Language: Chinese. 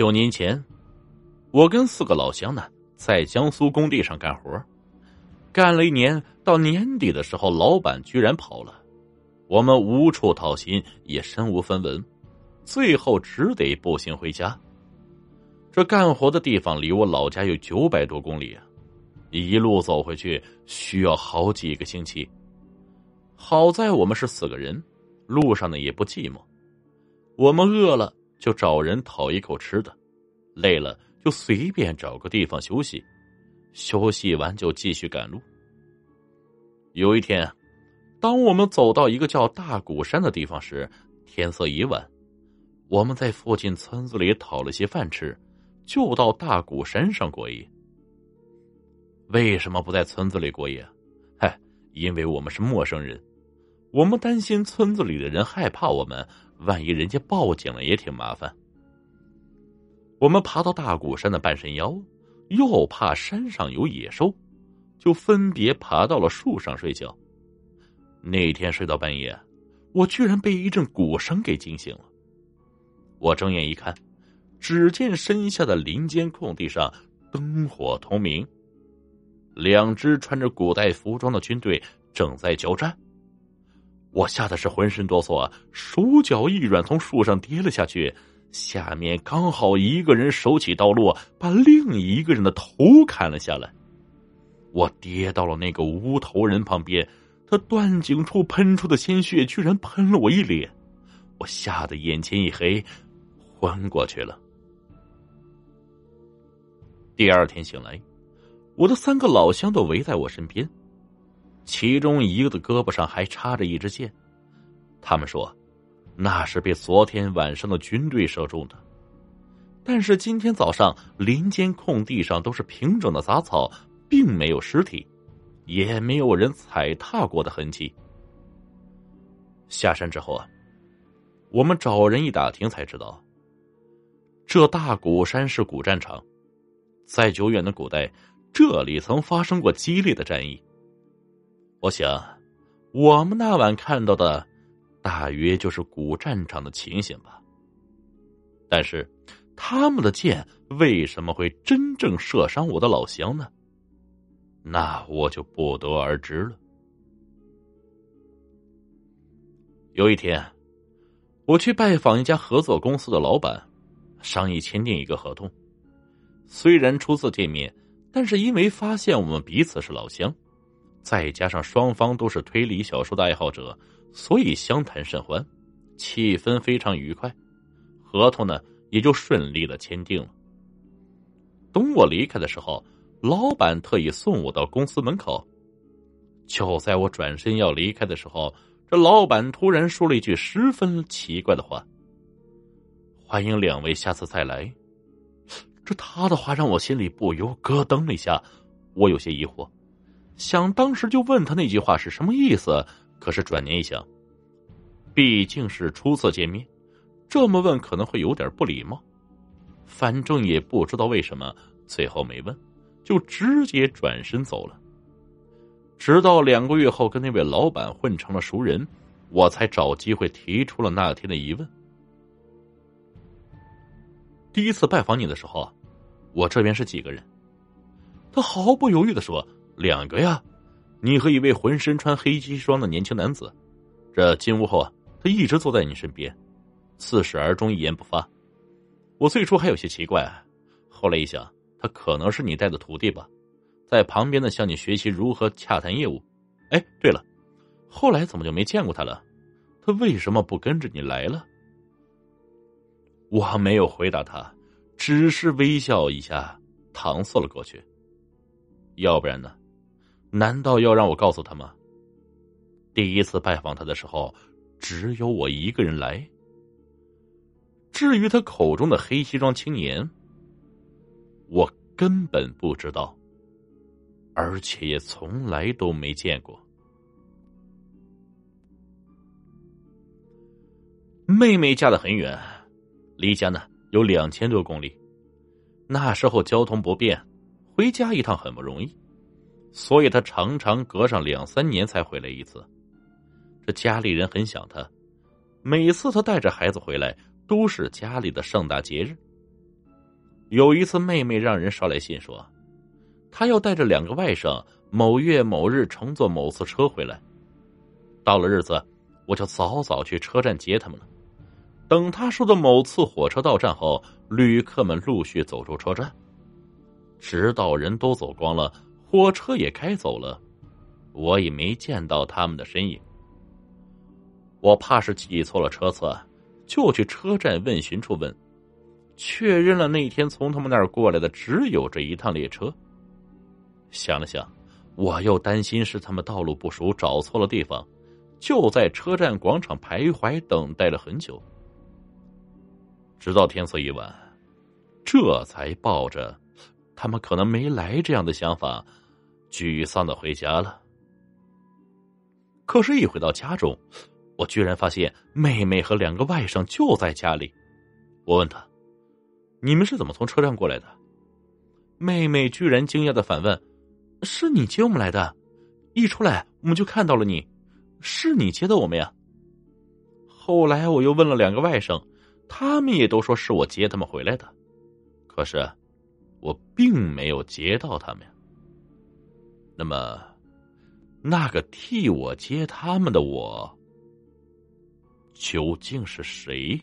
九年前，我跟四个老乡呢，在江苏工地上干活，干了一年，到年底的时候，老板居然跑了，我们无处讨薪，也身无分文，最后只得步行回家。这干活的地方离我老家有九百多公里啊，一路走回去需要好几个星期。好在我们是四个人，路上呢也不寂寞。我们饿了就找人讨一口吃的，累了就随便找个地方休息，休息完就继续赶路。有一天，当我们走到一个叫大鼓山的地方时，天色已晚。我们在附近村子里讨了些饭吃，就到大鼓山上过夜。为什么不在村子里过夜？嗨，因为我们是陌生人。我们担心村子里的人害怕我们，万一人家报警了也挺麻烦。我们爬到大鼓山的半山腰，又怕山上有野兽，就分别爬到了树上睡觉。那天睡到半夜，我居然被一阵鼓声给惊醒了。我睁眼一看，只见身下的林间空地上灯火通明，两支穿着古代服装的军队正在交战。我吓得是浑身哆嗦，手脚一软，从树上跌了下去。下面刚好一个人手起刀落，把另一个人的头砍了下来。我跌到了那个无头人旁边，他断颈处喷出的鲜血居然喷了我一脸，我吓得眼前一黑，昏过去了。第二天醒来，我的三个老乡都围在我身边。其中一个的胳膊上还插着一支箭，他们说，那是被昨天晚上的军队射中的。但是今天早上林间空地上都是平整的杂草，并没有尸体，也没有人踩踏过的痕迹。下山之后啊，我们找人一打听才知道，这大鼓山是古战场，在久远的古代，这里曾发生过激烈的战役。我想，我们那晚看到的，大约就是古战场的情形吧。但是，他们的箭为什么会真正射伤我的老乡呢？那我就不得而知了。有一天，我去拜访一家合作公司的老板，商议签订一个合同。虽然初次见面，但是因为发现我们彼此是老乡。再加上双方都是推理小说的爱好者，所以相谈甚欢，气氛非常愉快，合同呢也就顺利的签订了。等我离开的时候，老板特意送我到公司门口。就在我转身要离开的时候，这老板突然说了一句十分奇怪的话：“欢迎两位下次再来。”这他的话让我心里不由咯噔了一下，我有些疑惑。想当时就问他那句话是什么意思，可是转念一想，毕竟是初次见面，这么问可能会有点不礼貌。反正也不知道为什么，最后没问，就直接转身走了。直到两个月后跟那位老板混成了熟人，我才找机会提出了那天的疑问。第一次拜访你的时候，我这边是几个人？他毫不犹豫的说。两个呀，你和一位浑身穿黑西装的年轻男子。这进屋后啊，他一直坐在你身边，自始而终一言不发。我最初还有些奇怪，后来一想，他可能是你带的徒弟吧，在旁边呢向你学习如何洽谈业务。哎，对了，后来怎么就没见过他了？他为什么不跟着你来了？我没有回答他，只是微笑一下，搪塞了过去。要不然呢？难道要让我告诉他吗？第一次拜访他的时候，只有我一个人来。至于他口中的黑西装青年，我根本不知道，而且也从来都没见过。妹妹嫁得很远，离家呢有两千多公里。那时候交通不便，回家一趟很不容易。所以他常常隔上两三年才回来一次，这家里人很想他。每次他带着孩子回来，都是家里的盛大节日。有一次，妹妹让人捎来信说，她要带着两个外甥某月某日乘坐某次车回来。到了日子，我就早早去车站接他们了。等他说的某次火车到站后，旅客们陆续走出车站，直到人都走光了，火车也开走了，我也没见到他们的身影。我怕是记错了车次，就去车站问询处问。确认了那天从他们那儿过来的只有这一趟列车。想了想，我又担心是他们道路不熟找错了地方，就在车站广场徘徊等待了很久，直到天色已晚，这才抱着他们可能没来这样的想法，沮丧的回家了。可是，一回到家中，我居然发现妹妹和两个外甥就在家里。我问他。你们是怎么从车站过来的？妹妹居然惊讶的反问：“是你接我们来的？一出来我们就看到了你，是你接的我们呀？”后来我又问了两个外甥，他们也都说是我接他们回来的，可是我并没有接到他们呀。那么，那个替我接他们的我，究竟是谁？